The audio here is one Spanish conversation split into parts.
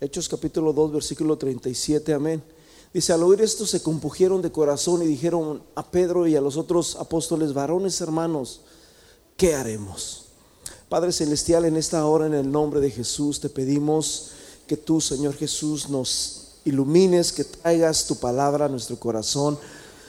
Hechos capítulo 2, versículo 37, amén. Dice, al oír esto se compugieron de corazón y dijeron a Pedro y a los otros apóstoles, varones hermanos, ¿qué haremos? Padre Celestial, en esta hora, en el nombre de Jesús, te pedimos que tú, Señor Jesús, nos ilumines, que traigas tu palabra a nuestro corazón,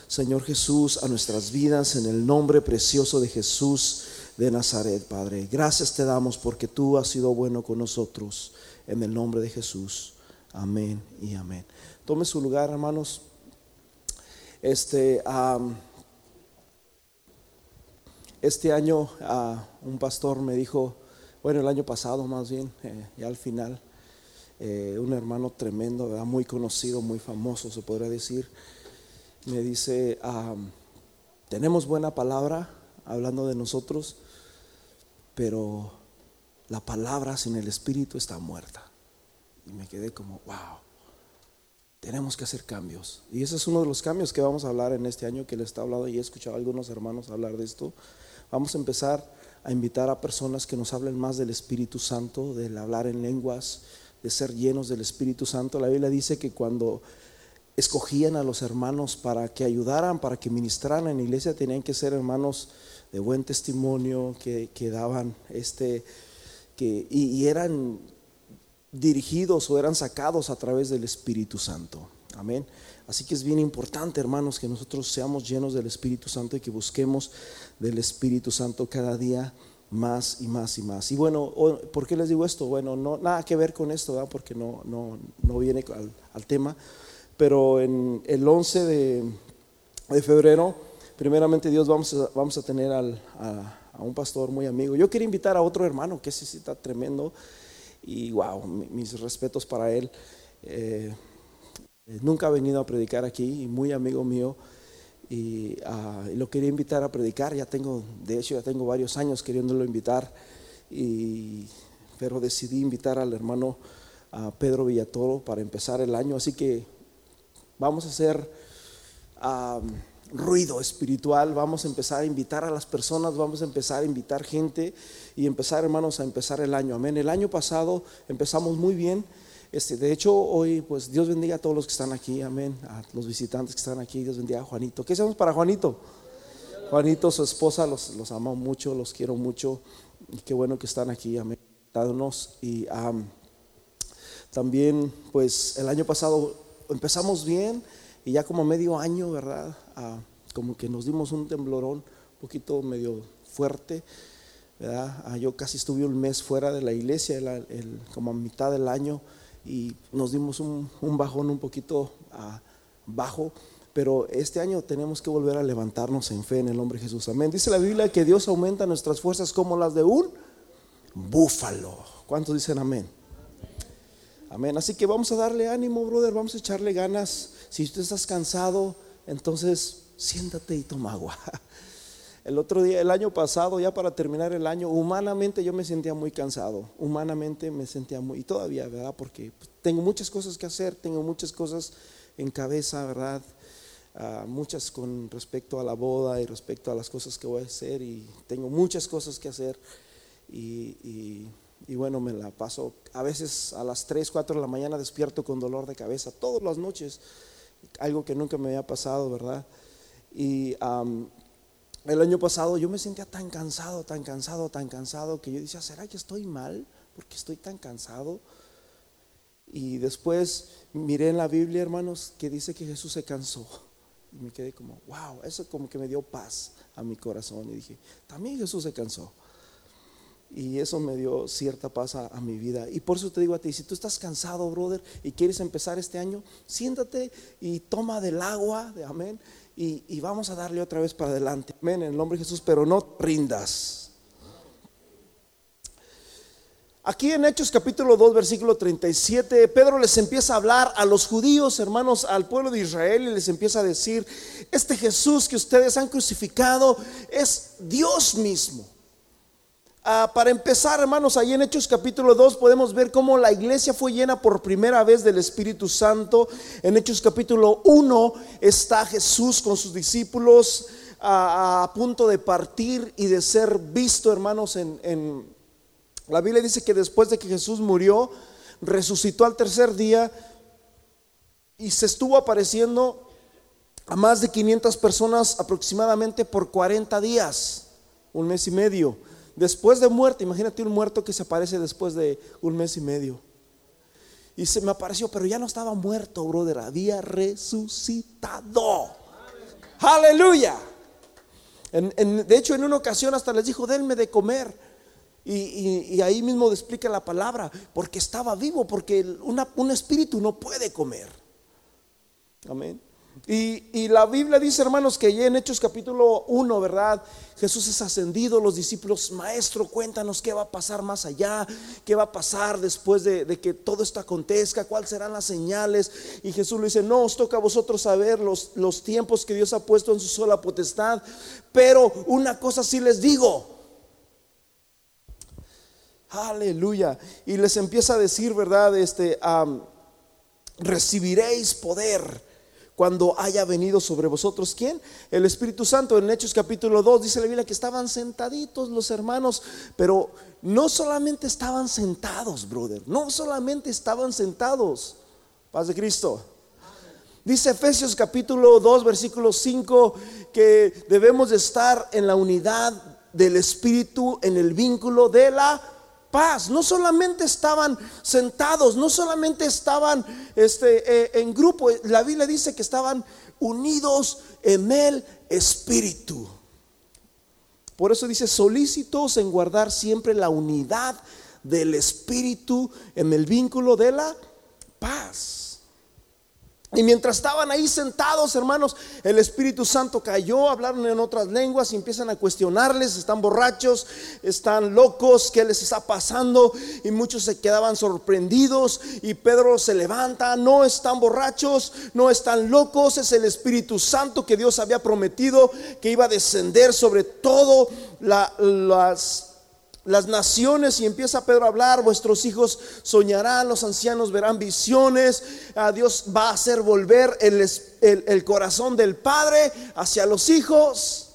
Señor Jesús, a nuestras vidas, en el nombre precioso de Jesús de Nazaret, Padre. Gracias te damos porque tú has sido bueno con nosotros, en el nombre de Jesús. Amén y amén. Tome su lugar, hermanos. Este, este año un pastor me dijo, bueno, el año pasado más bien, eh, ya al final, eh, un hermano tremendo, muy conocido, muy famoso, se podría decir, me dice, tenemos buena palabra hablando de nosotros, pero la palabra sin el Espíritu está muerta. Y me quedé como, wow tenemos que hacer cambios. Y ese es uno de los cambios que vamos a hablar en este año que le está hablando y he escuchado a algunos hermanos hablar de esto. Vamos a empezar a invitar a personas que nos hablen más del Espíritu Santo, del hablar en lenguas, de ser llenos del Espíritu Santo. La Biblia dice que cuando escogían a los hermanos para que ayudaran, para que ministraran en la iglesia, tenían que ser hermanos de buen testimonio, que, daban este, que, y eran dirigidos o eran sacados a través del Espíritu Santo. Amén. Así que es bien importante, hermanos, que nosotros seamos llenos del Espíritu Santo y que busquemos del Espíritu Santo cada día más y más y más. Y bueno, ¿por qué les digo esto? Bueno, no nada que ver con esto, ¿verdad? porque no, no, no viene al, tema, pero en el 11 de, febrero, primeramente Dios, vamos a, vamos a tener al, a, un pastor muy amigo. Yo quería invitar a otro hermano que sí, sí está tremendo y wow, mis respetos para él. Eh, nunca ha venido a predicar aquí, muy amigo mío, ah, y lo quería invitar a predicar. Ya tengo, de hecho, ya tengo varios años queriéndolo invitar, y, pero decidí invitar al hermano a Pedro Villatoro para empezar el año. Así que vamos a hacer ruido espiritual, vamos a empezar a invitar a las personas, vamos a empezar a invitar gente y empezar, hermanos, a empezar el año. Amén. El año pasado empezamos muy bien. Este, de hecho, hoy, pues Dios bendiga a todos los que están aquí, amén. A los visitantes que están aquí, Dios bendiga a Juanito. ¿Qué hacemos para Juanito? Juanito, su esposa, los, los amo mucho, los quiero mucho. Y qué bueno que están aquí, amén. Y también, pues el año pasado empezamos bien y ya como medio año, ¿verdad? Ah, como que nos dimos un temblorón un poquito medio fuerte, ¿verdad? Ah, yo casi estuve un mes fuera de la iglesia, el, como a mitad del año, y nos dimos un, bajón un poquito ah, bajo, pero este año tenemos que volver a levantarnos en fe en el nombre de Jesús. Amén. Dice la Biblia que Dios aumenta nuestras fuerzas como las de un búfalo. ¿Cuántos dicen amén? Amén. Así que vamos a darle ánimo, brother, vamos a echarle ganas. Si tú estás cansado, entonces siéntate y toma agua. El otro día, el año pasado, ya para terminar el año, humanamente yo me sentía muy cansado. Humanamente me sentía muy, y todavía, ¿verdad? Porque pues, tengo muchas cosas que hacer, tengo muchas cosas en cabeza, ¿verdad? Ah, muchas con respecto a la boda y respecto a las cosas que voy a hacer y tengo muchas cosas que hacer y bueno, me la paso a veces a las 3, 4 de la mañana despierto con dolor de cabeza, todas las noches, algo que nunca me había pasado, ¿verdad? Y el año pasado yo me sentía tan cansado, tan cansado, tan cansado, que yo decía, ¿será que estoy mal? Porque estoy tan cansado. Y después miré en la Biblia, hermanos, que dice que Jesús se cansó. Y me quedé como, wow, eso como que me dio paz a mi corazón. Y dije, también Jesús se cansó. Y eso me dio cierta paz a, mi vida. Y por eso te digo a ti, si tú estás cansado, brother, y quieres empezar este año, siéntate y toma del agua, de amén, y, vamos a darle otra vez para adelante. Amén, en el nombre de Jesús, pero no rindas. Aquí en Hechos capítulo 2, versículo 37, Pedro les empieza a hablar a los judíos, hermanos, al pueblo de Israel, y les empieza a decir, este Jesús que ustedes han crucificado es Dios mismo. Ah, para empezar, hermanos, ahí en Hechos capítulo 2 podemos ver cómo la iglesia fue llena por primera vez del Espíritu Santo. En Hechos capítulo 1 está Jesús con sus discípulos a, punto de partir y de ser visto, hermanos, en, en... La Biblia dice que después de que Jesús murió, resucitó al tercer día y se estuvo apareciendo a más de 500 personas aproximadamente por 40 días, un mes y medio. Después de muerte, imagínate un muerto que se aparece después de un mes y medio. Y se me apareció, pero ya no estaba muerto, brother, había resucitado. Aleluya. de hecho, en una ocasión hasta les dijo, denme de comer. Y, ahí mismo explica la palabra, porque estaba vivo, porque un espíritu no puede comer. Amén. Y, la Biblia dice, hermanos, que ya en Hechos capítulo 1, ¿verdad? Jesús es ascendido, los discípulos, maestro, cuéntanos qué va a pasar más allá, qué va a pasar después de, que todo esto acontezca, cuáles serán las señales. Y Jesús le dice, no os toca a vosotros saber los, los tiempos que Dios ha puesto en su sola potestad, pero una cosa sí les digo. Aleluya. Y les empieza a decir, ¿verdad? Este, recibiréis poder cuando haya venido sobre vosotros, ¿quién? El Espíritu Santo. En Hechos capítulo 2 dice la Biblia que estaban sentaditos los hermanos, pero no solamente estaban sentados, brother, no solamente estaban sentados, paz de Cristo. Dice Efesios capítulo 2, versículo 5, que debemos de estar en la unidad del Espíritu, en el vínculo de la paz. No solamente estaban sentados, no solamente estaban este, eh, en grupo. La Biblia dice que estaban unidos en el Espíritu. Por eso dice, solícitos en guardar siempre la unidad del Espíritu en el vínculo de la paz. Y mientras estaban ahí sentados, hermanos, el Espíritu Santo cayó, hablaron en otras lenguas y empiezan a cuestionarles, están borrachos, están locos, ¿qué les está pasando? Y muchos se quedaban sorprendidos y Pedro se levanta, no están borrachos, no están locos, es el Espíritu Santo que Dios había prometido que iba a descender sobre todo las las naciones y empieza Pedro a hablar, vuestros hijos soñarán, los ancianos verán visiones, a Dios va a hacer volver el, el, corazón del padre hacia los hijos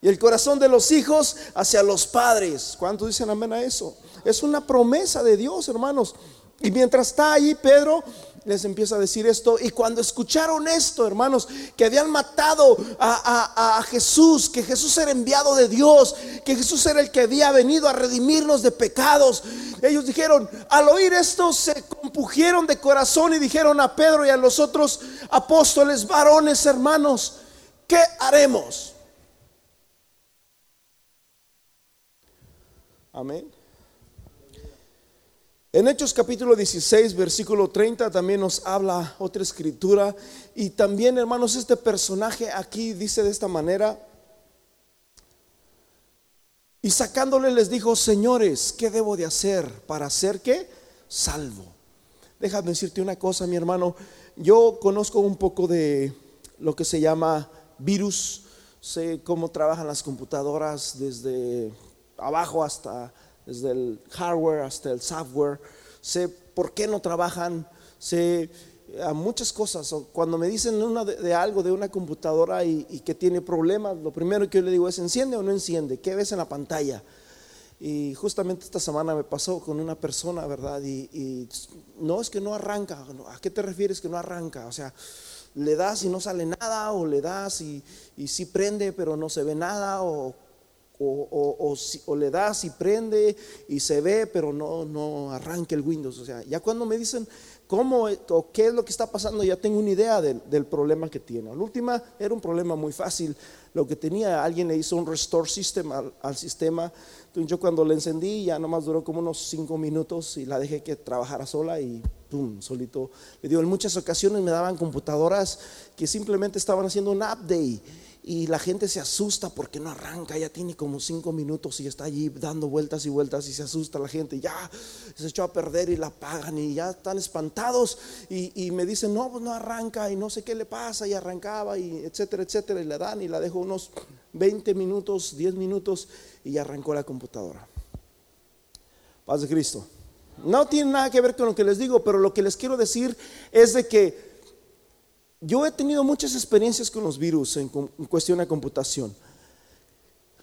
y el corazón de los hijos hacia los padres. ¿Cuántos dicen amén a eso? Es una promesa de Dios, hermanos. Y mientras está ahí Pedro, les empieza a decir esto. Y cuando escucharon esto, hermanos, que habían matado a, Jesús, que Jesús era enviado de Dios, que Jesús era el que había venido a redimirnos de pecados, ellos dijeron, al oír esto, se compugieron de corazón y dijeron a Pedro y a los otros apóstoles, varones, hermanos, ¿qué haremos? Amén. En Hechos capítulo 16, versículo 30 también nos habla otra escritura. Y también, hermanos, este personaje aquí dice de esta manera. Y sacándole les dijo, señores, ¿qué debo de hacer para ser qué? Salvo. Déjame decirte una cosa, mi hermano. Yo conozco un poco de lo que se llama virus. Sé cómo trabajan las computadoras desde abajo hasta desde el hardware hasta el software, sé por qué no trabajan, sé a muchas cosas. Cuando me dicen una de, algo de una computadora y, que tiene problemas, lo primero que yo le digo es, ¿enciende o no enciende? ¿Qué ves en la pantalla? Y justamente esta semana me pasó con una persona, ¿verdad? Y, no es que no arranca, ¿a qué te refieres que no arranca? O sea, le das y no sale nada, o le das y, y sí prende, pero no se ve nada, o o, o, le das y prende y se ve, pero no, no arranca el Windows. O sea, ya cuando me dicen cómo o qué es lo que está pasando, ya tengo una idea del, problema que tiene. La última era un problema muy fácil. Lo que tenía, alguien le hizo un restore system al, sistema. Entonces yo cuando le encendí, ya nomás duró como unos cinco minutos y la dejé que trabajara sola y pum, solito. Le digo, en muchas ocasiones me daban computadoras que simplemente estaban haciendo un update y la gente se asusta porque no arranca, ya tiene como cinco minutos y está allí dando vueltas y vueltas y se asusta la gente, ya se echó a perder y la pagan y ya están espantados y, me dicen, no, pues no arranca y no sé qué le pasa y arrancaba y etcétera, etcétera y le dan y la dejo unos 20 minutos, 10 minutos y arrancó la computadora. Paz de Cristo. No tiene nada que ver con lo que les digo, pero lo que les quiero decir es de que yo he tenido muchas experiencias con los virus en, cuestión de computación.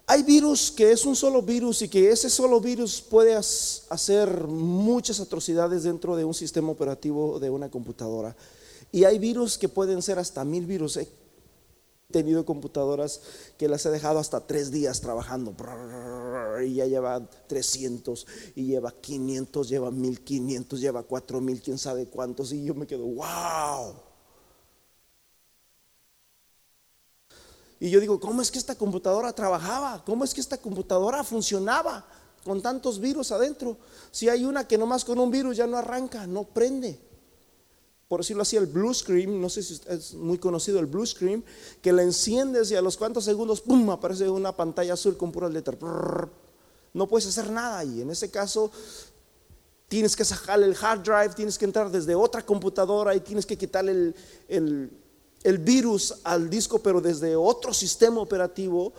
Hay virus que es un solo virus y que ese solo virus puede hacer muchas atrocidades dentro de un sistema operativo de una computadora. Y hay virus que pueden ser hasta mil virus. He tenido computadoras que las he dejado hasta tres días trabajando. Y ya lleva 300, y lleva 500, lleva 1500, lleva 4000, quién sabe cuántos. Y yo me quedo, wow. Y yo digo, ¿cómo es que esta computadora trabajaba? ¿Cómo es que esta computadora funcionaba con tantos virus adentro? Si hay una que nomás con un virus ya no arranca, no prende. Por decirlo así, el blue screen, no sé si es muy conocido el blue screen, que la enciendes y a los cuantos segundos, ¡pum!, aparece una pantalla azul con puras letras. No puedes hacer nada y en ese caso tienes que sacar el hard drive, tienes que entrar desde otra computadora y tienes que quitar el, el el virus al disco, pero desde otro sistema operativo,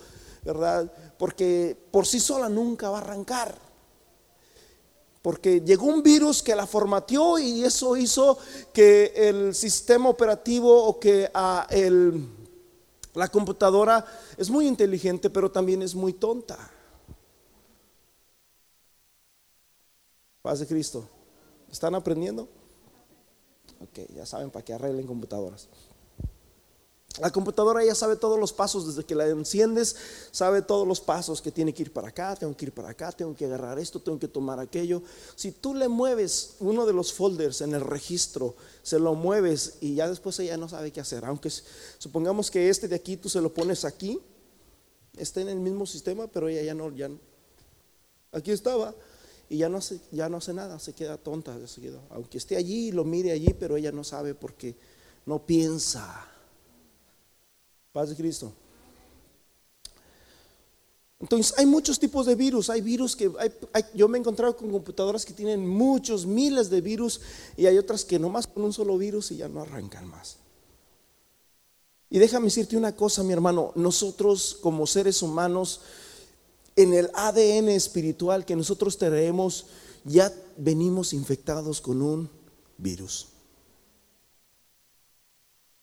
¿verdad? Porque por sí sola nunca va a arrancar. Porque llegó un virus que la formateó y eso hizo que el sistema operativo o que ah, la computadora es muy inteligente, pero también es muy tonta. Paz de Cristo. ¿Están aprendiendo? Ok, ya saben para qué arreglen computadoras. La computadora ya sabe todos los pasos, desde que la enciendes, sabe todos los pasos que tiene que ir para acá, tengo que ir para acá, tengo que agarrar esto, tengo que tomar aquello. Si tú le mueves uno de los folders en el registro, se lo mueves y ya después ella no sabe qué hacer. Aunque supongamos que este de aquí tú se lo pones aquí, está en el mismo sistema, pero ella ya no, ya aquí estaba y ya no hace, ya no hace nada, se queda tonta, aunque esté allí, lo mire allí, pero ella no sabe porque no piensa. Paz de Cristo. Entonces, hay muchos tipos de virus. Hay virus que yo me he encontrado con computadoras que tienen muchos, miles de virus y hay otras que nomás con un solo virus y ya no arrancan más. Y déjame decirte una cosa, mi hermano, nosotros como seres humanos, en el ADN espiritual que nosotros tenemos, ya venimos infectados con un virus.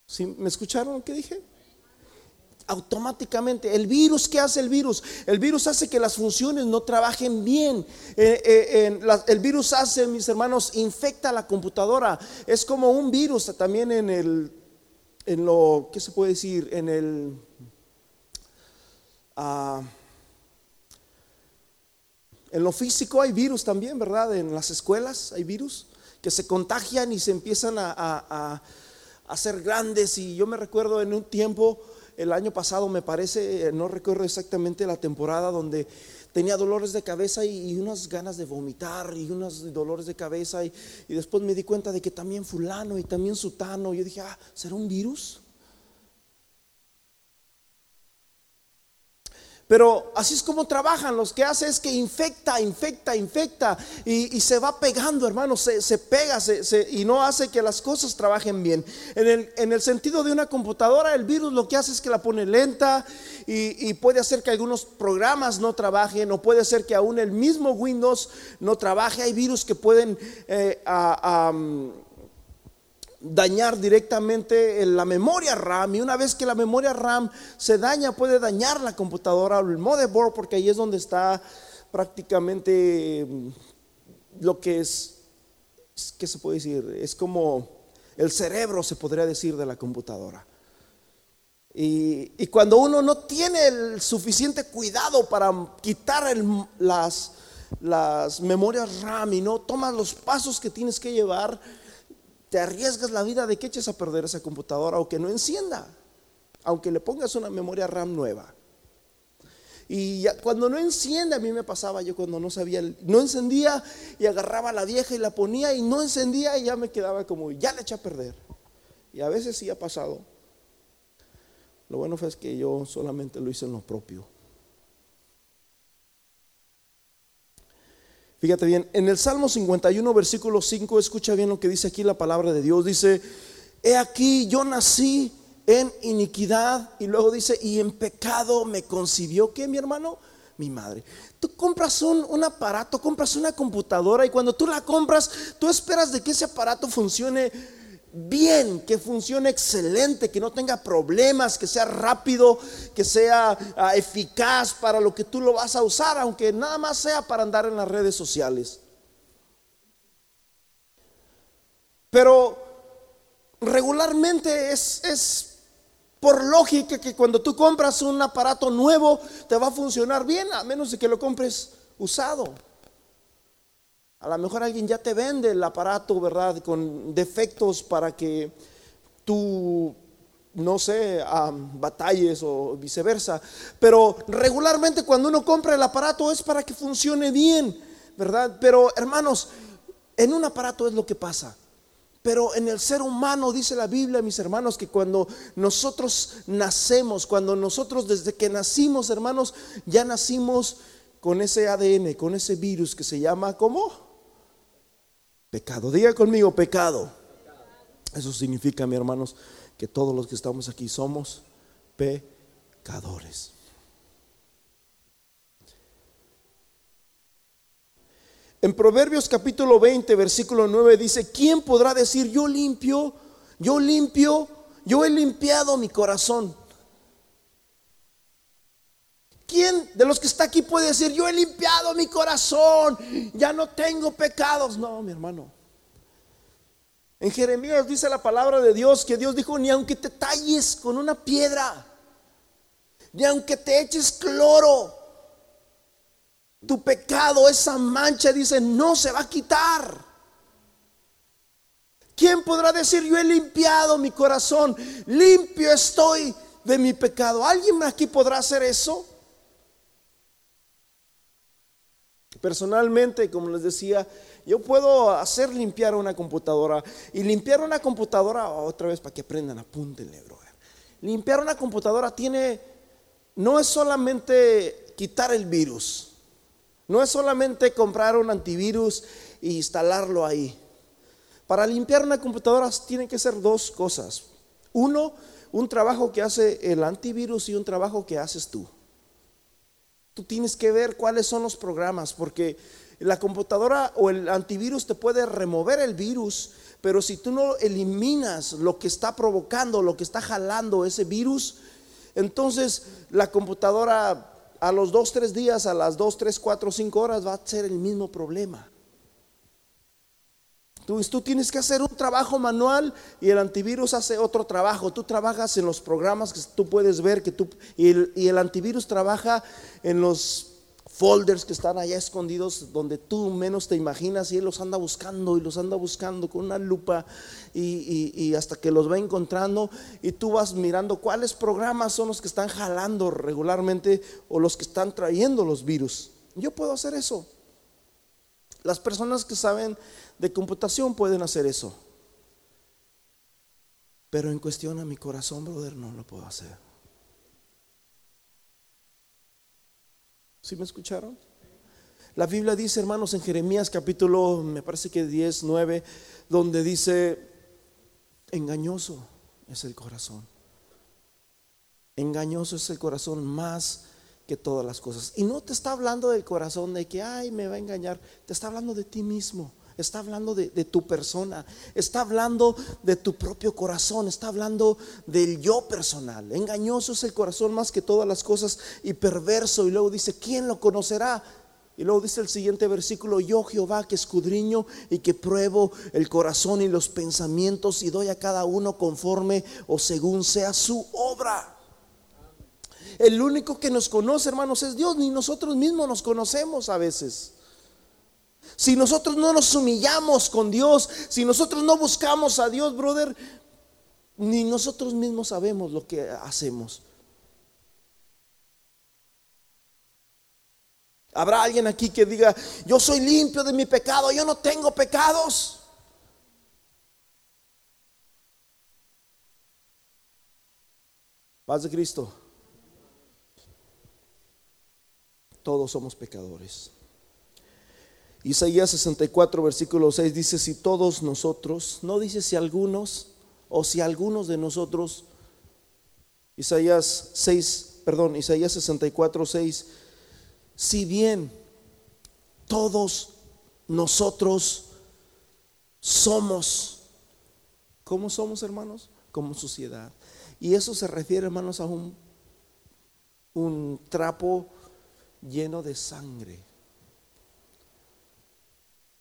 ¿Sí? ¿Me escucharon que dije? Automáticamente. El virus, ¿qué hace el virus? El virus hace que las funciones no trabajen bien. Eh, eh, el virus hace, mis hermanos, infecta la computadora. Es como un virus también en el, en lo, ¿qué se puede decir? En el... Ah, en lo físico hay virus también, ¿verdad? En las escuelas hay virus que se contagian y se empiezan a, a, a ser grandes. Y yo me recuerdo en un tiempo el año pasado, me parece, eh, no recuerdo exactamente la temporada donde tenía dolores de cabeza y, unas ganas de vomitar y unos dolores de cabeza y, y, después me di cuenta de que también fulano y también sutano. Yo dije, ah, ¿será un virus? Pero así es como trabajan. Los que hace es que infecta, infecta, infecta y, se va pegando, hermano. Se, pega y no hace que las cosas trabajen bien. En el, en el, sentido de una computadora, el virus lo que hace es que la pone lenta y, puede hacer que algunos programas no trabajen o puede hacer que aún el mismo Windows no trabaje. Hay virus que pueden eh, dañar directamente la memoria RAM y una vez que la memoria RAM se daña puede dañar la computadora o el motherboard porque ahí es donde está prácticamente mm, lo que es, ¿qué se puede decir? Es como el cerebro se podría decir de la computadora. Y, cuando uno no tiene el suficiente cuidado para quitar las, las memorias RAM y no toma los pasos que tienes que llevar, te arriesgas la vida de que eches a perder esa computadora o no encienda, aunque le pongas una memoria RAM nueva. Y cuando no enciende, a mí me pasaba yo cuando no sabía, no encendía y agarraba la vieja y la ponía y no encendía y ya me quedaba como, ya le eché a perder. Y a veces sí ha pasado. Lo bueno fue que yo solamente lo hice en lo propio. Fíjate bien, en el Salmo 51, versículo 5, escucha bien lo que dice aquí la palabra de Dios. Dice, he aquí, yo nací en iniquidad y luego dice, y en pecado me concibió. ¿Qué, mi hermano? Mi madre. Tú compras un, un, aparato, compras una computadora y cuando tú la compras, tú esperas de que ese aparato funcione bien, que funcione excelente, que no tenga problemas, que sea rápido, que sea ah, eficaz para lo que tú lo vas a usar, aunque nada más sea para andar en las redes sociales. Pero regularmente es, es por lógica que cuando tú compras un aparato nuevo te va a funcionar bien, a menos de que lo compres usado. A lo mejor alguien ya te vende el aparato, ¿verdad? Con defectos para que tú, no sé, batalles o viceversa. Pero regularmente cuando uno compra el aparato es para que funcione bien, ¿verdad? Pero hermanos, en un aparato es lo que pasa. Pero en el ser humano dice la Biblia, mis hermanos, que cuando nosotros nacemos, cuando nosotros desde que nacimos, hermanos, ya nacimos con ese ADN, con ese virus que se llama ¿cómo? Pecado. Diga conmigo, pecado. Eso significa, mis hermanos, que todos los que estamos aquí somos pecadores. En Proverbios capítulo 20, versículo 9 dice, ¿quién podrá decir, yo limpio, yo limpio, yo he limpiado mi corazón? ¿Quién de los que está aquí puede decir, yo he limpiado mi corazón, ya no tengo pecados? No, mi hermano. En Jeremías dice la palabra de Dios que Dios dijo, ni aunque te talles con una piedra, ni aunque te eches cloro, tu pecado, esa mancha, dice, no se va a quitar. ¿Quién podrá decir, yo he limpiado mi corazón, limpio estoy de mi pecado? ¿Alguien aquí podrá hacer eso? Personalmente, como les decía, yo puedo hacer limpiar una computadora y limpiar una computadora, otra vez para que aprendan, apúntenle, brother. Limpiar una computadora tiene, no es solamente quitar el virus, no es solamente comprar un antivirus e instalarlo ahí. Para limpiar una computadora tienen que ser dos cosas. Uno, un trabajo que hace el antivirus y un trabajo que haces tú. Tú tienes que ver cuáles son los programas, porque la computadora o el antivirus te puede remover el virus, pero si tú no eliminas lo que está provocando, lo que está jalando ese virus, entonces la computadora a los dos, tres días, a las dos, tres, cuatro, cinco horas va a ser el mismo problema. Tú, tú, tienes que hacer un trabajo manual y el antivirus hace otro trabajo. Tú trabajas en los programas que tú puedes ver que tú, y el, y el antivirus trabaja en los folders que están allá escondidos donde tú menos te imaginas y él los anda buscando y los anda buscando con una lupa y, hasta que los va encontrando y tú vas mirando cuáles programas son los que están jalando regularmente o los que están trayendo los virus. Yo puedo hacer eso. Las personas que saben de computación pueden hacer eso. Pero en cuestión a mi corazón, brother, no lo puedo hacer. ¿Sí me escucharon? La Biblia dice, hermanos, en Jeremías capítulo, me parece que 10, 9, donde dice, engañoso es el corazón. Engañoso es el corazón más que todas las cosas. Y no te está hablando del corazón de que, ay, me va a engañar. Te está hablando de ti mismo. Está hablando de, tu persona. Está hablando de tu propio corazón. Está hablando del yo personal. Engañoso es el corazón más que todas las cosas y perverso. Y luego dice, ¿quién lo conocerá? Y luego dice el siguiente versículo, yo Jehová que escudriño y que pruebo el corazón y los pensamientos y doy a cada uno conforme o según sea su obra. El único que nos conoce, hermanos, es Dios, ni nosotros mismos nos conocemos a veces. Si nosotros no nos humillamos con Dios, si nosotros no buscamos a Dios, brother, ni nosotros mismos sabemos lo que hacemos. Habrá alguien aquí que diga, yo soy limpio de mi pecado, yo no tengo pecados. Paz de Cristo. Todos somos pecadores. Isaías 64, versículo 6 dice, si todos nosotros, no dice si algunos o si algunos de nosotros, Isaías 6, perdón, Isaías 64, 6, si bien todos nosotros somos ¿Cómo somos, hermanos? Como sociedad. Y eso se refiere, hermanos, a un, un trapo lleno de sangre.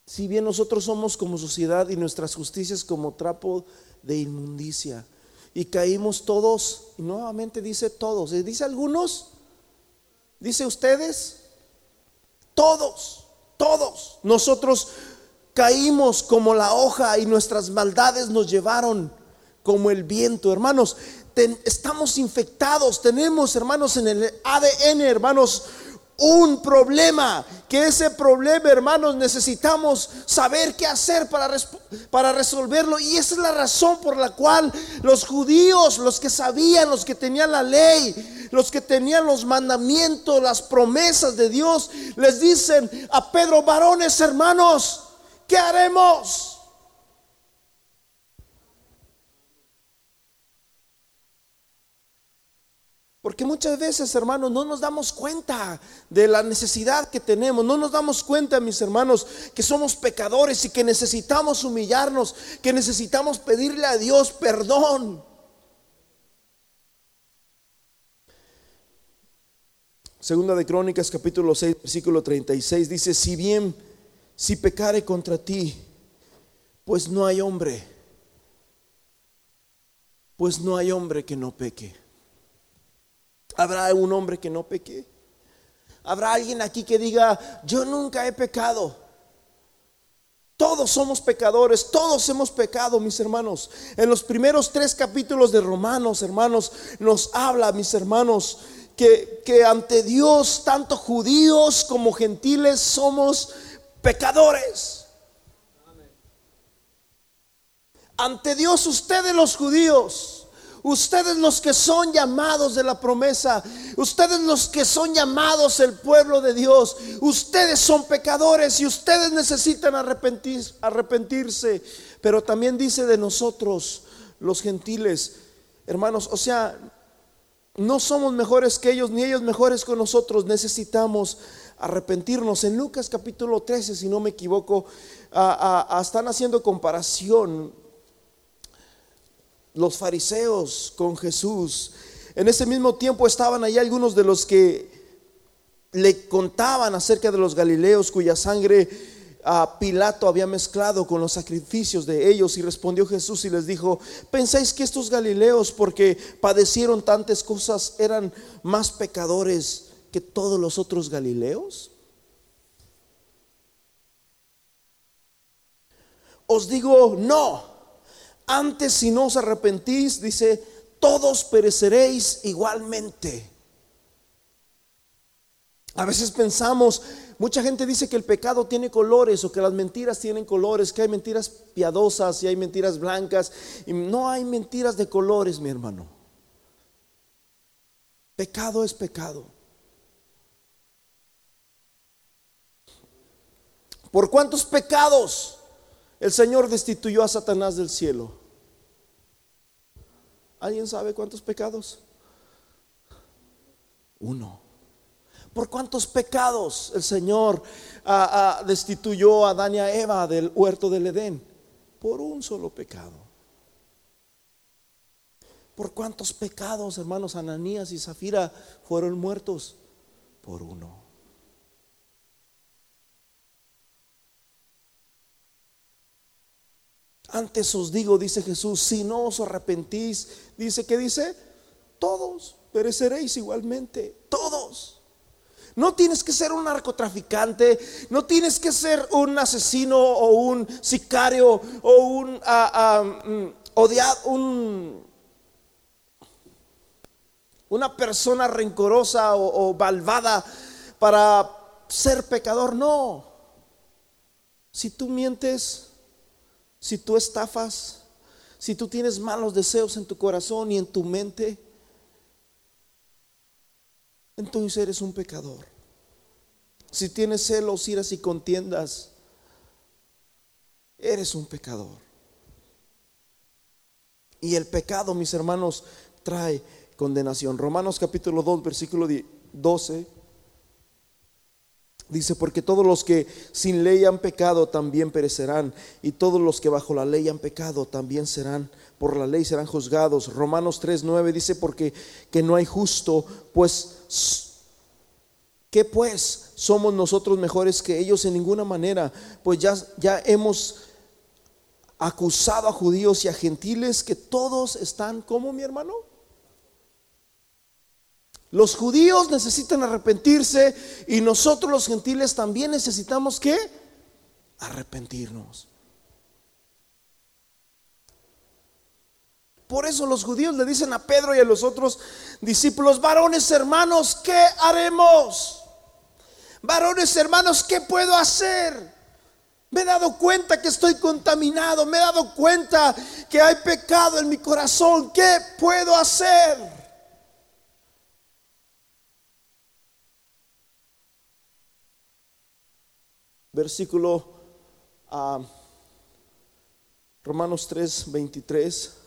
Si bien nosotros somos como sociedad y nuestras justicias como trapo de inmundicia, y caímos todos, y nuevamente dice todos, dice algunos, dice ustedes, todos, todos, nosotros caímos como la hoja y nuestras maldades nos llevaron como el viento, hermanos. estamos infectados, tenemos, hermanos, en el ADN, hermanos, un problema, que ese problema, hermanos, necesitamos saber qué hacer para, para resolverlo. Y esa es la razón por la cual los judíos, los que sabían, los que tenían la ley, los que tenían los mandamientos, las promesas de Dios, les dicen a Pedro, varones, hermanos, ¿qué haremos? Porque muchas veces, hermanos, no nos damos cuenta de la necesidad que tenemos. No nos damos cuenta, mis hermanos, que somos pecadores y que necesitamos humillarnos, que necesitamos pedirle a Dios perdón. Segunda de Crónicas, capítulo 6, versículo 36, dice, si bien, si pecare contra ti, pues no hay hombre, pues no hay hombre que no peque. ¿Habrá un hombre que no peque? ¿Habrá alguien aquí que diga, yo nunca he pecado? Todos somos pecadores, todos hemos pecado, mis hermanos. En los primeros tres capítulos de Romanos, hermanos, nos habla, mis hermanos, que, que ante Dios, tanto judíos como gentiles, somos pecadores. Ante Dios, ustedes los judíos Ustedes los que son llamados de la promesa, ustedes los que son llamados el pueblo de Dios, ustedes son pecadores y ustedes necesitan arrepentirse. Pero también dice de nosotros, los gentiles, hermanos, o sea, no somos mejores que ellos, ni ellos mejores que nosotros, necesitamos arrepentirnos. En Lucas capítulo 13, si no me equivoco, están haciendo comparación los fariseos con Jesús. En ese mismo tiempo estaban ahí algunos de los que le contaban acerca de los galileos cuya sangre a ah, Pilato había mezclado con los sacrificios de ellos y respondió Jesús y les dijo, ¿pensáis que estos galileos porque padecieron tantas cosas eran más pecadores que todos los otros galileos? Os digo, no. Antes si no os arrepentís, dice, todos pereceréis igualmente. A veces pensamos, mucha gente dice que el pecado tiene colores o que las mentiras tienen colores, que hay mentiras piadosas y hay mentiras blancas. Y no hay mentiras de colores, mi hermano. Pecado es pecado. ¿Por cuántos pecados el Señor destituyó a Satanás del cielo. ¿Alguien sabe cuántos pecados? Uno. ¿Por cuántos pecados el Señor ah, ah, destituyó a Adán y a Eva del huerto del Edén? Por un solo pecado. ¿Por cuántos pecados, hermanos, Ananías y Zafira fueron muertos? Por uno. Antes os digo, dice Jesús, si no os arrepentís, dice que dice, todos pereceréis igualmente, todos. No tienes que ser un narcotraficante, no tienes que ser un asesino o un sicario o un ah, ah, mm, odiado, un, una persona rencorosa o, o malvada para ser pecador. No. Si tú mientes, si tú estafas, si tú tienes malos deseos en tu corazón y en tu mente, entonces eres un pecador. Si tienes celos, iras y contiendas, eres un pecador. Y el pecado, mis hermanos, trae condenación. Romanos capítulo 2, versículo 12 Dice, porque todos los que sin ley han pecado también perecerán, y todos los que bajo la ley han pecado también serán, por la ley serán juzgados. Romanos 3:9 dice, porque que no hay justo, pues, ¿qué pues? ¿Somos nosotros mejores que ellos en ninguna manera? Pues ya, ya hemos acusado a judíos y a gentiles que todos están como mi hermano los judíos necesitan arrepentirse y nosotros los gentiles también necesitamos que arrepentirnos. Por eso los judíos le dicen a Pedro y a los otros discípulos, varones hermanos, ¿qué haremos? Varones hermanos, ¿qué puedo hacer? Me he dado cuenta que estoy contaminado, me he dado cuenta que hay pecado en mi corazón, ¿qué puedo hacer? Versículo ah, Romanos 3, 23.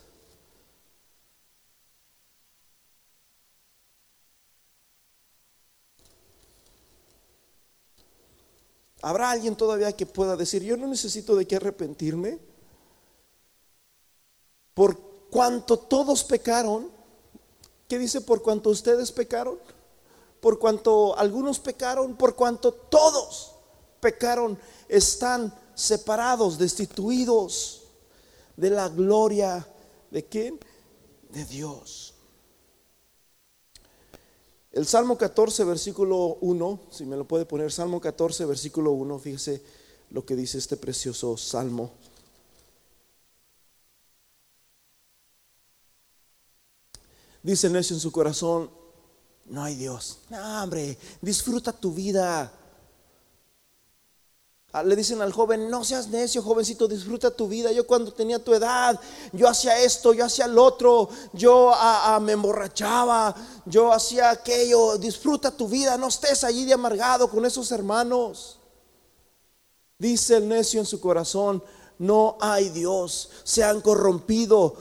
¿Habrá alguien todavía que pueda decir, yo no necesito de qué arrepentirme? Por cuanto todos pecaron, ¿qué dice? Por cuanto ustedes pecaron, por cuanto algunos pecaron, por cuanto todos pecaron están separados, destituidos de la gloria de quién? De Dios. El Salmo 14, versículo 1, si me lo puede poner, Salmo 14, versículo 1, fíjese lo que dice este precioso salmo. Dice necio en su corazón, no hay Dios. No, hombre, disfruta tu vida. Ah, le dicen al joven, no seas necio, jovencito, disfruta tu vida. Yo cuando tenía tu edad, yo hacía esto, yo hacía el otro, yo ah, ah, me emborrachaba, yo hacía aquello. Disfruta tu vida, no estés allí de amargado con esos hermanos. Dice el necio en su corazón, no hay Dios, se han corrompido,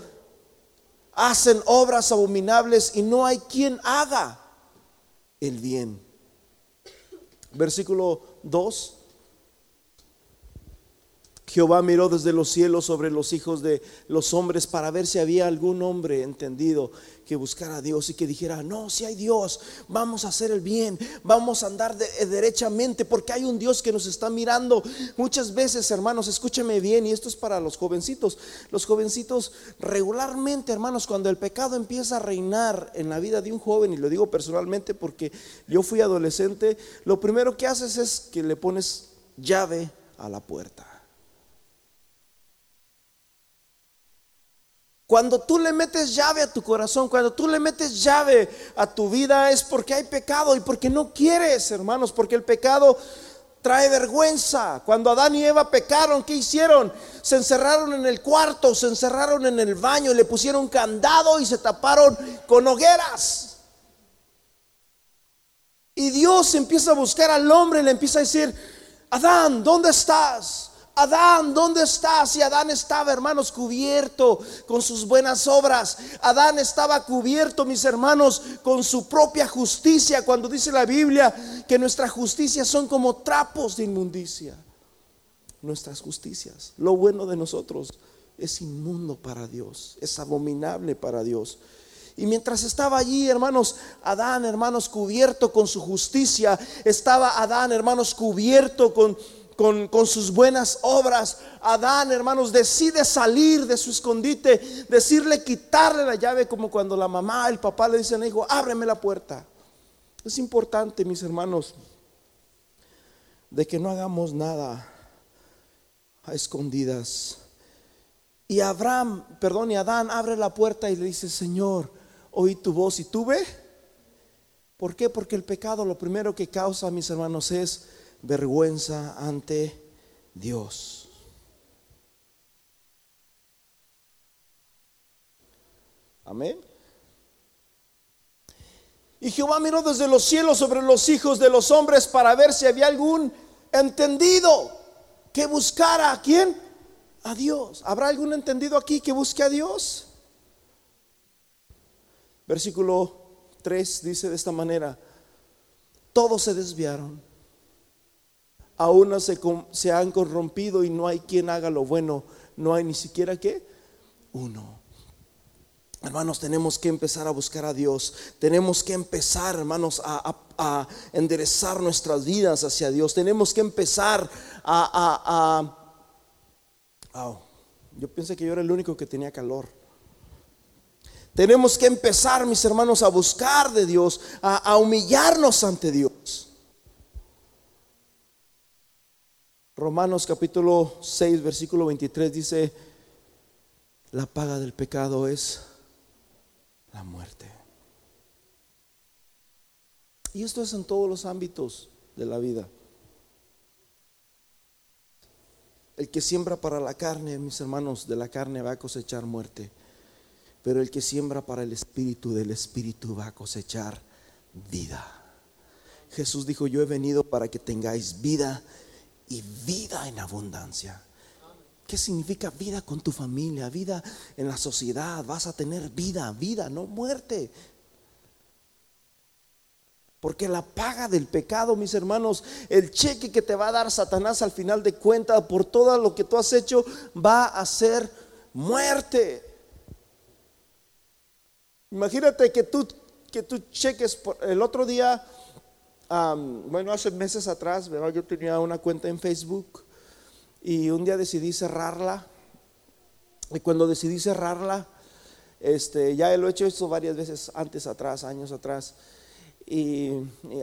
hacen obras abominables y no hay quien haga el bien. Versículo 2. Jehová miró desde los cielos sobre los hijos de los hombres para ver si había algún hombre entendido que buscara a Dios y que dijera, no, si hay Dios, vamos a hacer el bien, vamos a andar eh, derechamente porque hay un Dios que nos está mirando. Muchas veces, hermanos, escúcheme bien, y esto es para los jovencitos. Los jovencitos regularmente, hermanos, cuando el pecado empieza a reinar en la vida de un joven, y lo digo personalmente porque yo fui adolescente, lo primero que haces es que le pones llave a la puerta. Cuando tú le metes llave a tu corazón, cuando tú le metes llave a tu vida es porque hay pecado y porque no quieres, hermanos, porque el pecado trae vergüenza. Cuando Adán y Eva pecaron, ¿qué hicieron? Se encerraron en el cuarto, se encerraron en el baño, le pusieron candado y se taparon con hogueras. Y Dios empieza a buscar al hombre y le empieza a decir, Adán, ¿dónde estás? Adán, ¿dónde estás? Y Adán estaba, hermanos, cubierto con sus buenas obras. Adán estaba cubierto, mis hermanos, con su propia justicia. Cuando dice la Biblia que nuestras justicias son como trapos de inmundicia. Nuestras justicias, lo bueno de nosotros es inmundo para Dios, es abominable para Dios. Y mientras estaba allí, hermanos, Adán, hermanos, cubierto con su justicia, estaba Adán, hermanos, cubierto con con, sus buenas obras. Adán, hermanos, decide salir de su escondite, decirle quitarle la llave, como cuando la mamá, el papá le dicen hijo, ábreme la puerta. Es importante, mis hermanos, de que no hagamos nada a escondidas. Y Abraham, perdón, y Adán abre la puerta y le dice, Señor, oí tu voz y tuve. ¿Por qué? Porque el pecado lo primero que causa, mis hermanos, es vergüenza ante Dios. Amén. Y Jehová miró desde los cielos sobre los hijos de los hombres para ver si había algún entendido que buscara a quién? A Dios. ¿Habrá algún entendido aquí que busque a Dios? Versículo 3 dice de esta manera, todos se desviaron aún se, se han corrompido y no hay quien haga lo bueno. No hay ni siquiera qué? Uno. Hermanos, tenemos que empezar a buscar a Dios. Tenemos que empezar, hermanos, a, enderezar nuestras vidas hacia Dios. Tenemos que empezar a... yo pensé que yo era el único que tenía calor. Tenemos que empezar, mis hermanos, a buscar de Dios, a humillarnos ante Dios. Romanos capítulo 6, versículo 23 dice, la paga del pecado es la muerte. Y esto es en todos los ámbitos de la vida. El que siembra para la carne, mis hermanos, de la carne va a cosechar muerte. Pero el que siembra para el espíritu, del espíritu va a cosechar vida. Jesús dijo, yo he venido para que tengáis vida y vida en abundancia. ¿Qué significa vida con tu familia? Vida en la sociedad. Vas a tener vida, vida, no muerte. Porque la paga del pecado, mis hermanos, el cheque que te va a dar Satanás al final de cuentas por todo lo que tú has hecho, va a ser muerte. Imagínate que tú, que tú cheques por, el otro día, bueno, hace meses atrás, yo tenía una cuenta en Facebook y un día decidí cerrarla. Y cuando decidí cerrarla, este, ya lo he hecho esto varias veces antes atrás, años atrás. Y,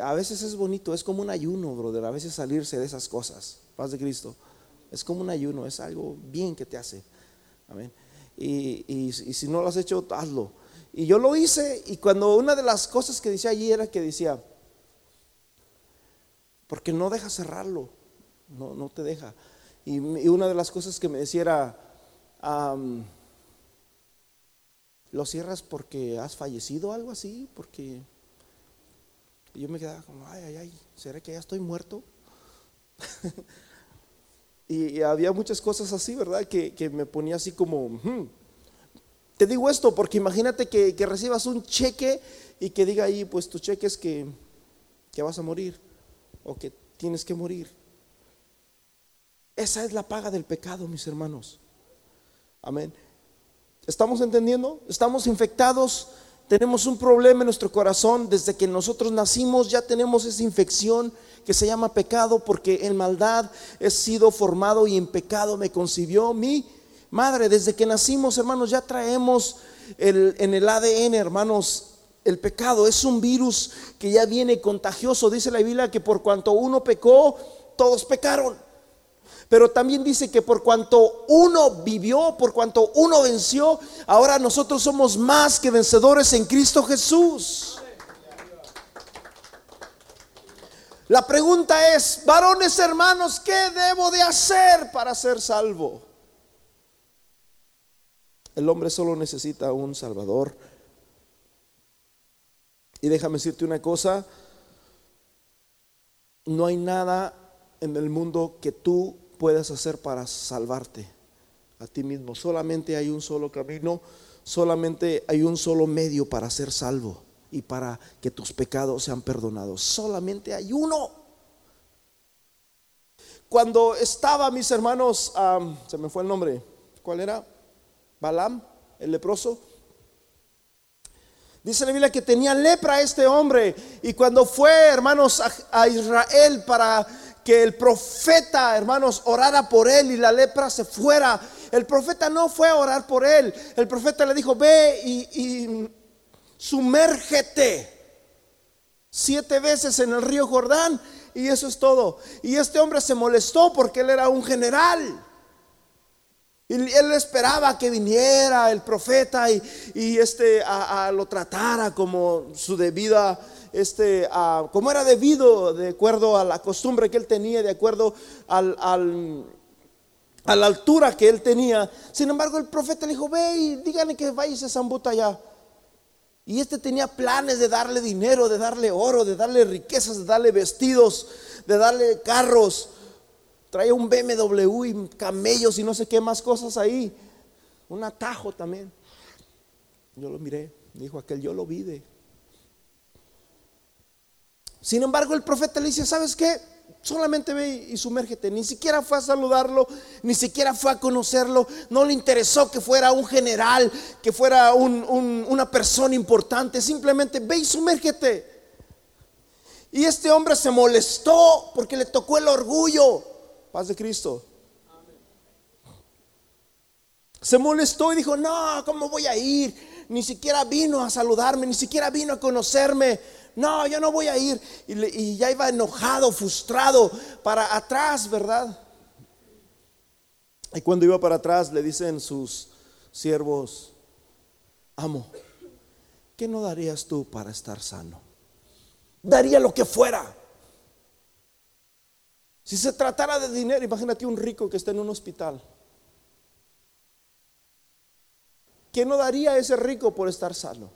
a veces es bonito, es como un ayuno, brother, a veces salirse de esas cosas. Paz de Cristo. Es como un ayuno, es algo bien que te hace. Amén. Y, y, si no lo has hecho, hazlo. Y yo lo hice y cuando una de las cosas que decía allí era que decía, porque no deja cerrarlo, no, no te deja. Y, una de las cosas que me decía era, ¿lo cierras porque has fallecido algo así? Porque yo me quedaba como, ay, ay, ay, ¿será que ya estoy muerto? y, había muchas cosas así, ¿verdad? Que, me ponía así como, hmm". te digo esto porque imagínate que, recibas un cheque y que diga ahí, pues tu cheque es que, que vas a morir o que tienes que morir. Esa es la paga del pecado, mis hermanos. Amén. ¿Estamos entendiendo? Estamos infectados. Tenemos un problema en nuestro corazón. Desde que nosotros nacimos ya tenemos esa infección que se llama pecado porque en maldad he sido formado y en pecado me concibió mi madre. Desde que nacimos, hermanos, ya traemos en el ADN, hermanos, el pecado. Es un virus que ya viene contagioso. Dice la Biblia que por cuanto uno pecó, todos pecaron. Pero también dice que por cuanto uno vivió, por cuanto uno venció, ahora nosotros somos más que vencedores en Cristo Jesús. La pregunta es, varones hermanos, ¿qué debo de hacer para ser salvo? El hombre solo necesita un Salvador. Y déjame decirte una cosa, no hay nada en el mundo que tú puedes hacer para salvarte a ti mismo. Solamente hay un solo camino, solamente hay un solo medio para ser salvo y para que tus pecados sean perdonados. Solamente hay uno. Cuando estaba, mis hermanos, se me fue el nombre, ¿cuál era? Balam, el leproso. Dice la Biblia que tenía lepra este hombre y cuando fue, hermanos, a Israel para que el profeta, hermanos, orara por él y la lepra se fuera. El profeta no fue a orar por él. El profeta le dijo, ve y, sumérgete siete veces en el río Jordán y eso es todo. Y este hombre se molestó porque él era un general. Y él esperaba que viniera el profeta y, este a, lo tratara como su debida este, como era debido, de acuerdo a la costumbre que él tenía, de acuerdo al, a la altura que él tenía. Sin embargo, el profeta le dijo, ve y díganle que vaya ese zambuta allá. Y este tenía planes de darle dinero, de darle oro, de darle riquezas, de darle vestidos, de darle carros. Traía un BMW y camellos y no sé qué más cosas ahí. Un atajo también. Yo lo miré, dijo aquel, yo lo vi de sin embargo, el profeta le dice, ¿sabes qué? solamente ve y sumérgete. Ni siquiera fue a saludarlo, ni siquiera fue a conocerlo. No le interesó que fuera un general, que fuera una persona importante. Simplemente ve y sumérgete. Y este hombre se molestó porque le tocó el orgullo. Paz de Cristo. Se molestó y dijo, no, ¿cómo voy a ir? Ni siquiera vino a saludarme, ni siquiera vino a conocerme no, yo no voy a ir. Y, ya iba enojado, frustrado, para atrás, ¿verdad? Y cuando iba para atrás le dicen sus siervos, amo, ¿qué no darías tú para estar sano? Daría lo que fuera. Si se tratara de dinero, imagínate un rico que está en un hospital. ¿Qué no daría ese rico por estar sano?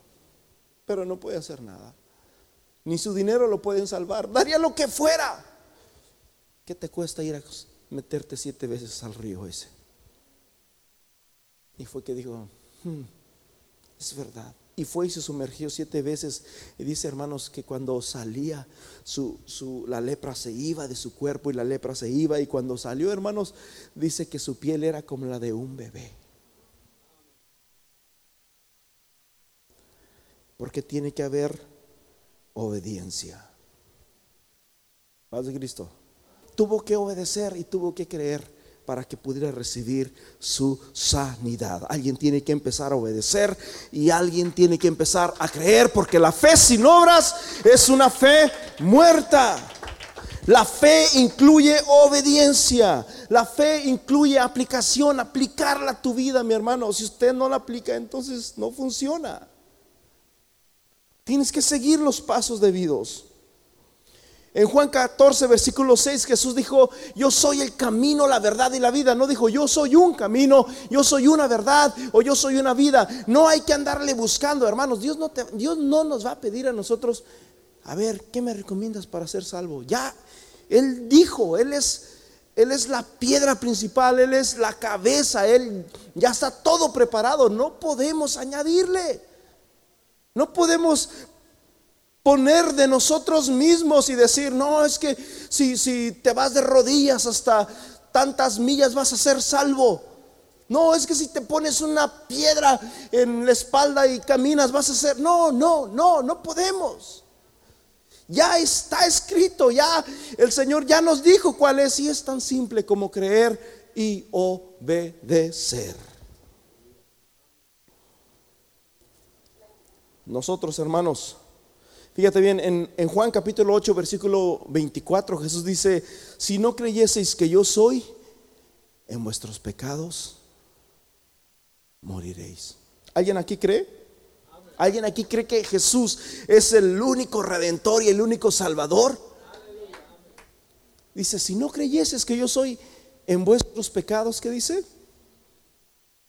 Pero no puede hacer nada ni su dinero lo pueden salvar. Daría lo que fuera. ¿Qué te cuesta ir a meterte siete veces al río ese? Y fue que dijo, hmm, es verdad. Y fue y se sumergió siete veces. Y dice, hermanos, que cuando salía, su, su, la lepra se iba de su cuerpo y la lepra se iba. Y cuando salió, hermanos, dice que su piel era como la de un bebé. Porque tiene que haber obediencia. Paz de Cristo. Tuvo que obedecer y tuvo que creer para que pudiera recibir su sanidad. Alguien tiene que empezar a obedecer y alguien tiene que empezar a creer porque la fe sin obras es una fe muerta. La fe incluye obediencia. La fe incluye aplicación, aplicarla a tu vida, mi hermano. Si usted no la aplica, entonces no funciona. Tienes que seguir los pasos debidos. En Juan 14, versículo 6, Jesús dijo, yo soy el camino, la verdad y la vida. No dijo, yo soy un camino, yo soy una verdad o yo soy una vida. No hay que andarle buscando, hermanos. Dios no, Dios no nos va a pedir a nosotros, a ver, ¿qué me recomiendas para ser salvo? Ya, Él dijo, Él es, Él es la piedra principal, Él es la cabeza, Él ya está todo preparado. No podemos añadirle. No podemos poner de nosotros mismos y decir, no, es que si, si te vas de rodillas hasta tantas millas vas a ser salvo. No, es que si te pones una piedra en la espalda y caminas vas a ser... No, no, no, no podemos. Ya está escrito, ya el Señor ya nos dijo cuál es y es tan simple como creer y obedecer. Nosotros, hermanos, fíjate bien, en, Juan capítulo 8, versículo 24, Jesús dice, si no creyeseis que yo soy, en vuestros pecados moriréis. ¿Alguien aquí cree? ¿Alguien aquí cree que Jesús es el único redentor y el único salvador? Dice, si no creyeses que yo soy en vuestros pecados, ¿qué dice?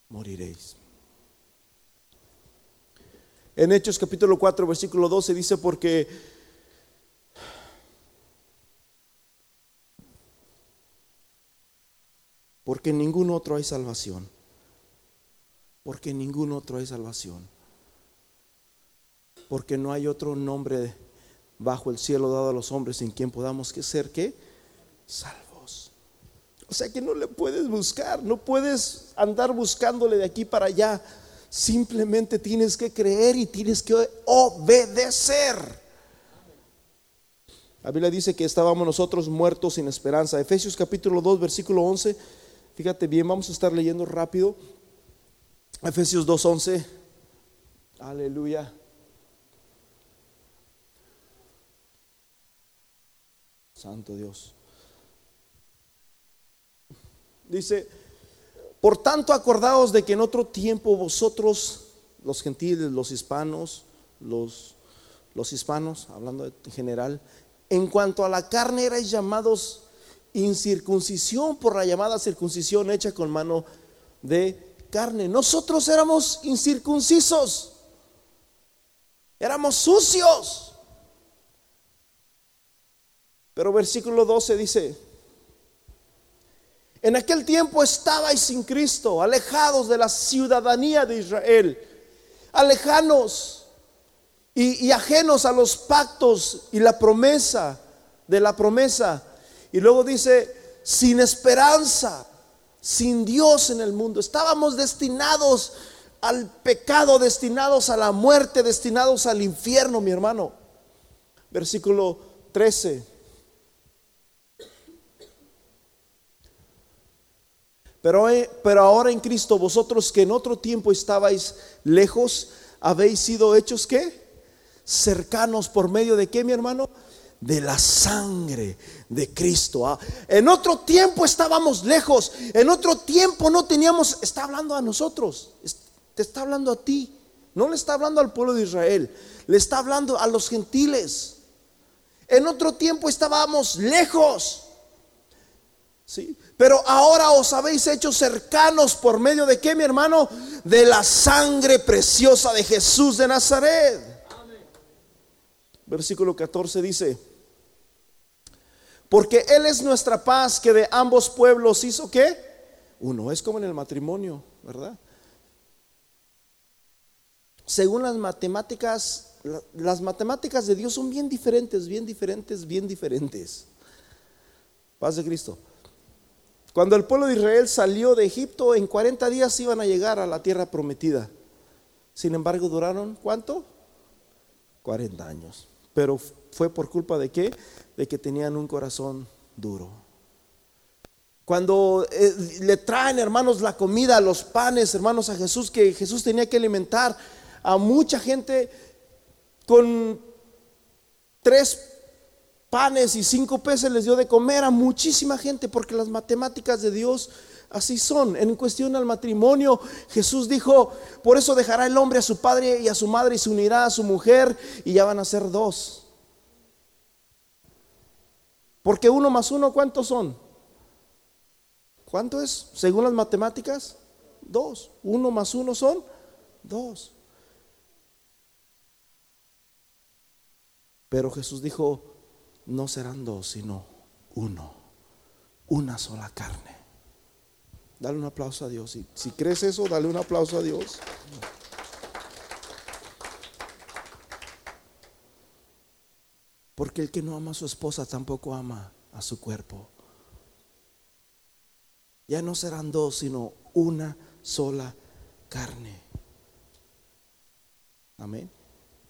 Moriréis. En Hechos capítulo 4, versículo 12 dice, porque porque en ningún otro hay salvación. Porque en ningún otro hay salvación. Porque no hay otro nombre bajo el cielo dado a los hombres en quien podamos que ser que salvos. O sea que no le puedes buscar, no puedes andar buscándole de aquí para allá. Simplemente tienes que creer y tienes que obedecer. La Biblia dice que estábamos nosotros muertos sin esperanza. Efesios capítulo 2, versículo 11. Fíjate bien, vamos a estar leyendo rápido. Efesios 2, 11. Aleluya. Santo Dios. Dice, por tanto, acordaos de que en otro tiempo vosotros, los gentiles, los hispanos, los, los hispanos, hablando en general, en cuanto a la carne erais llamados incircuncisión por la llamada circuncisión hecha con mano de carne. Nosotros éramos incircuncisos, éramos sucios. Pero versículo 12 dice, en aquel tiempo estabais sin Cristo, alejados de la ciudadanía de Israel, alejanos y, ajenos a los pactos y la promesa de la promesa, Y luego dice, sin esperanza, sin Dios en el mundo. Estábamos destinados al pecado, destinados a la muerte, destinados al infierno, mi hermano. Versículo 13. Pero, eh, pero ahora en Cristo, vosotros que en otro tiempo estabais lejos, habéis sido hechos qué? Cercanos por medio de qué, mi hermano? de la sangre de Cristo. Ah, en otro tiempo estábamos lejos, en otro tiempo no teníamos, está hablando a nosotros, te está hablando a ti, no le está hablando al pueblo de Israel, le está hablando a los gentiles. En otro tiempo estábamos lejos. ¿Sí? Pero ahora os habéis hecho cercanos por medio de qué, mi hermano? De la sangre preciosa de Jesús de Nazaret. Versículo 14 dice, porque Él es nuestra paz que de ambos pueblos hizo qué? Uno, es como en el matrimonio, ¿verdad? Según las matemáticas, las matemáticas de Dios son bien diferentes, bien diferentes, bien diferentes. Paz de Cristo. Cuando el pueblo de Israel salió de Egipto, en 40 días iban a llegar a la tierra prometida. Sin embargo, duraron ¿cuánto? 40 años. Pero fue por culpa de qué? De que tenían un corazón duro. Cuando eh, le traen, hermanos, la comida, los panes, hermanos, a Jesús, que Jesús tenía que alimentar a mucha gente con tres panes y cinco peces les dio de comer a muchísima gente, porque las matemáticas de Dios así son. En cuestión al matrimonio, Jesús dijo, por eso dejará el hombre a su padre y a su madre y se unirá a su mujer y ya van a ser dos. Porque uno más uno, ¿cuántos son? ¿Cuánto es? Según las matemáticas, dos. Uno más uno son dos. Pero Jesús dijo, no serán dos, sino uno, una sola carne. Dale un aplauso a Dios. Si, si crees eso, dale un aplauso a Dios. Porque el que no ama a su esposa tampoco ama a su cuerpo. Ya no serán dos, sino una sola carne. Amén.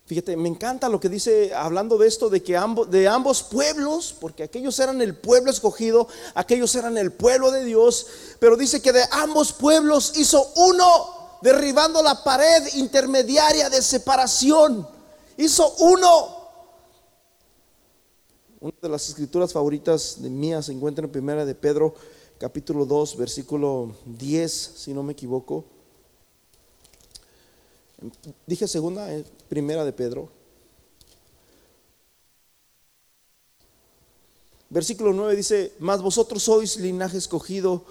Fíjate, me encanta lo que dice hablando de esto, de que ambos, de ambos pueblos, porque aquellos eran el pueblo escogido, aquellos eran el pueblo de Dios, pero dice que de ambos pueblos hizo uno, derribando la pared intermediaria de separación. Hizo uno. Una de las escrituras favoritas de mía se encuentra en primera de Pedro, capítulo 2, versículo 10, si no me equivoco. Dije segunda, eh, primera de Pedro. Versículo 9 dice, mas vosotros sois linaje escogido,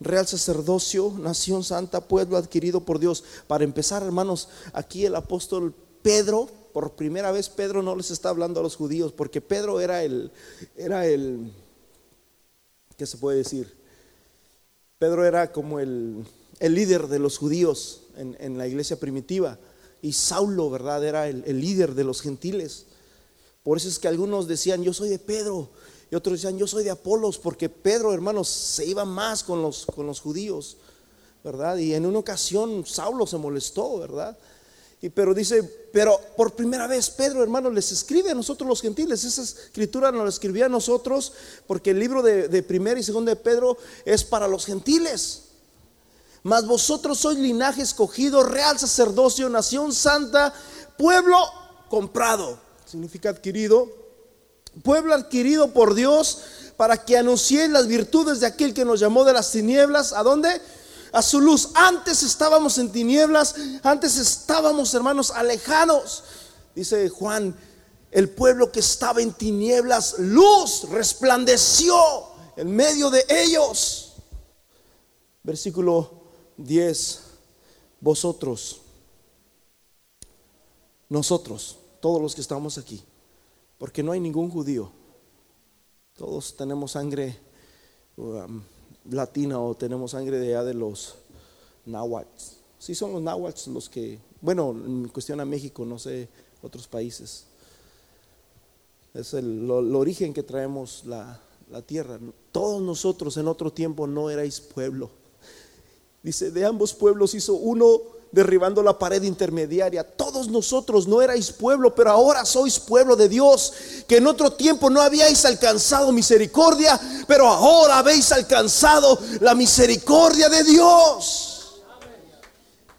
real sacerdocio, nación santa, pueblo adquirido por Dios. Para empezar, hermanos, aquí el apóstol Pedro, por primera vez Pedro no les está hablando a los judíos, porque Pedro era el, era el, ¿qué se puede decir? Pedro era como el, el líder de los judíos en, la iglesia primitiva. Y Saulo, ¿verdad? Era el, líder de los gentiles. Por eso es que algunos decían, yo soy de Pedro. Y otros decían, yo soy de Apolos, porque Pedro, hermanos, se iba más con los, con los judíos, ¿verdad? Y en una ocasión Saulo se molestó, ¿verdad? Y pero dice, pero por primera vez Pedro, hermano, les escribe a nosotros los gentiles. Esa escritura nos la escribía a nosotros, porque el libro de, de primera y segunda de Pedro es para los gentiles. Mas vosotros sois linaje escogido, real sacerdocio, nación santa, pueblo comprado, significa adquirido, pueblo adquirido por Dios para que anunciéis las virtudes de aquel que nos llamó de las tinieblas. ¿A dónde? A su luz. Antes estábamos en tinieblas, antes estábamos, hermanos, alejados. Dice Juan, el pueblo que estaba en tinieblas, luz resplandeció en medio de ellos. Versículo 10, vosotros, nosotros, todos los que estamos aquí, porque no hay ningún judío, todos tenemos sangre um, latina o tenemos sangre de allá de los náhuatl. Sí son los náhuatl los que, bueno, en cuestión a México, no sé, otros países. Es el, origen que traemos la, la tierra. Todos nosotros en otro tiempo no erais pueblo. Dice, de ambos pueblos hizo uno derribando la pared intermediaria. Todos nosotros no erais pueblo, pero ahora sois pueblo de Dios, que en otro tiempo no habíais alcanzado misericordia, pero ahora habéis alcanzado la misericordia de Dios.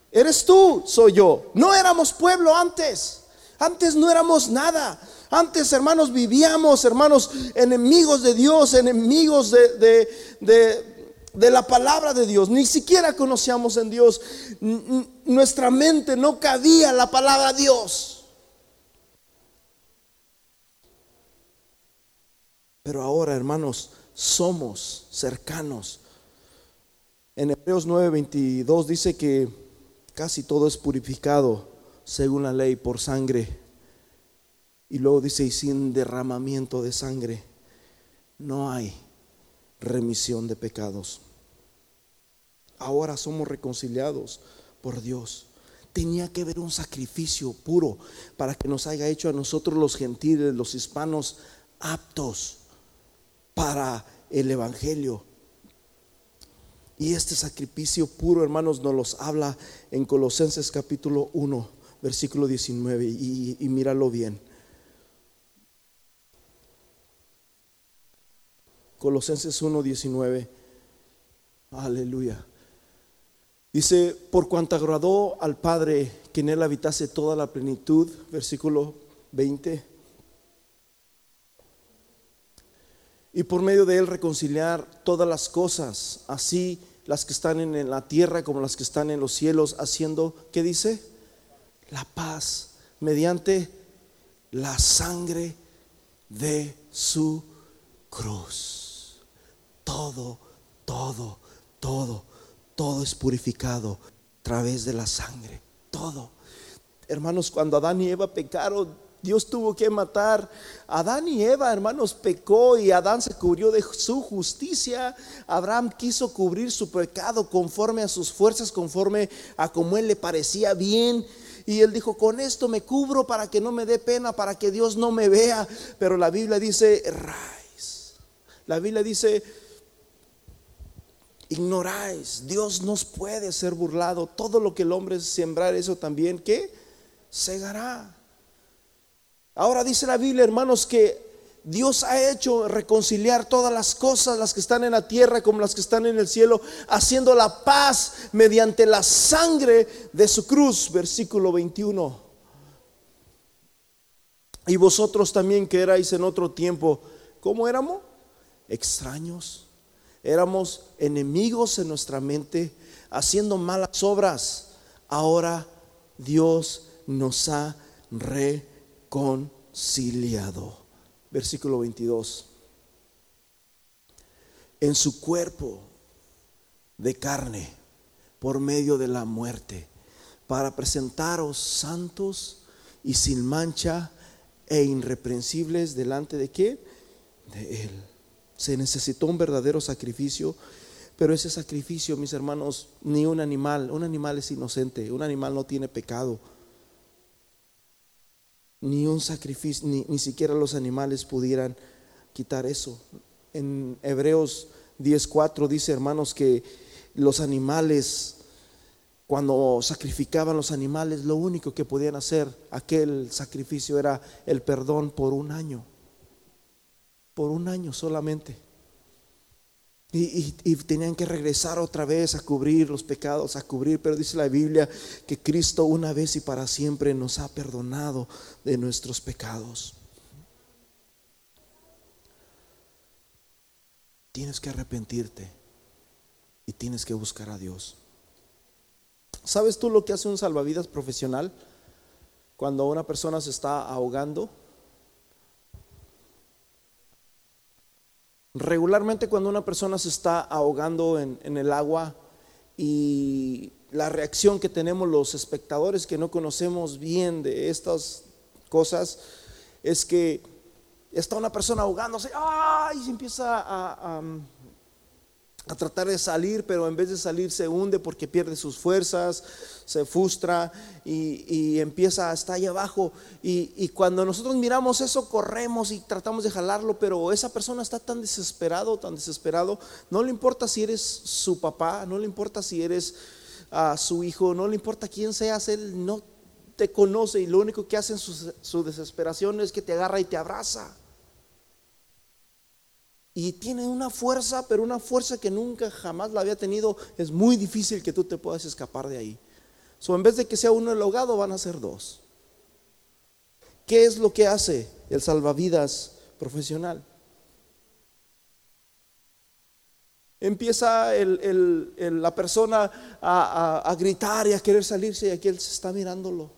Eres tú, soy yo. No éramos pueblo antes. Antes no éramos nada. Antes, hermanos, vivíamos, hermanos, enemigos de Dios, enemigos de, de, la palabra de Dios. Ni siquiera conocíamos en Dios. Nuestra mente no cabía la palabra de Dios. Pero ahora, hermanos, somos cercanos. En Hebreos 9:22 dice que casi todo es purificado según la ley por sangre y luego dice, y sin derramamiento de sangre no hay remisión de pecados. Ahora somos reconciliados por Dios. Tenía que haber un sacrificio puro para que nos haya hecho a nosotros los gentiles, los hispanos, aptos para el Evangelio. Y este sacrificio puro, hermanos, nos los habla en Colosenses capítulo 1, versículo 19. Y, y míralo bien. Colosenses 1:19. Aleluya. Dice, por cuanto agradó al Padre que en él habitase toda la plenitud, versículo 20. Y por medio de él reconciliar todas las cosas, así las que están en la tierra como las que están en los cielos, haciendo, ¿qué dice? La paz mediante la sangre de su cruz todo, todo, todo, todo es purificado a través de la sangre. Todo. Hermanos, cuando Adán y Eva pecaron, Dios tuvo que matar. Adán y Eva, hermanos, pecó y Adán se cubrió de su justicia. Abraham quiso cubrir su pecado conforme a sus fuerzas, conforme a como él le parecía bien. Y él dijo, con esto me cubro para que no me dé pena, para que Dios no me vea. Pero la Biblia dice, rise. La Biblia dice, ignoráis. Dios nos puede ser burlado. Todo lo que el hombre sembrar, eso también, ¿qué? Segará. Ahora dice la Biblia, hermanos, que Dios ha hecho reconciliar todas las cosas, las que están en la tierra como las que están en el cielo, haciendo la paz mediante la sangre de su cruz. Versículo 21. Y vosotros también que erais en otro tiempo, ¿cómo éramos? Extraños éramos enemigos en nuestra mente, haciendo malas obras. Ahora Dios nos ha reconciliado. Versículo 22. En su cuerpo de carne por medio de la muerte, para presentaros santos y sin mancha e irreprensibles delante de qué? De Él. Se necesitó un verdadero sacrificio, pero ese sacrificio, mis hermanos, ni un animal, un animal es inocente, un animal no tiene pecado. Ni un sacrificio, ni, siquiera los animales pudieran quitar eso. En Hebreos 10:4 dice, hermanos, que los animales, cuando sacrificaban los animales, lo único que podían hacer aquel sacrificio era el perdón por un año por un año solamente. Y, tenían que regresar otra vez a cubrir los pecados, a cubrir, pero dice la Biblia que Cristo una vez y para siempre nos ha perdonado de nuestros pecados. Tienes que arrepentirte y tienes que buscar a Dios. ¿Sabes tú lo que hace un salvavidas profesional cuando una persona se está ahogando? Regularmente cuando una persona se está ahogando en, el agua y la reacción que tenemos los espectadores que no conocemos bien de estas cosas es que está una persona ahogándose y se empieza a, a tratar de salir, pero en vez de salir se hunde porque pierde sus fuerzas, se frustra y, empieza a estar ahí abajo. Y, y, cuando nosotros miramos eso, corremos y tratamos de jalarlo, pero esa persona está tan desesperado, tan desesperado, no le importa si eres su papá, no le importa si eres a su hijo, no le importa quién seas, él no te conoce y lo único que hace en su desesperación es que te agarra y te abraza. Y tiene una fuerza, pero una fuerza que nunca jamás la había tenido. Es muy difícil que tú te puedas escapar de ahí. So, en vez de que sea uno el ahogado, van a ser dos. ¿Qué es lo que hace el salvavidas profesional? Empieza la persona a, a, gritar y a querer salirse y aquí él se está mirándolo.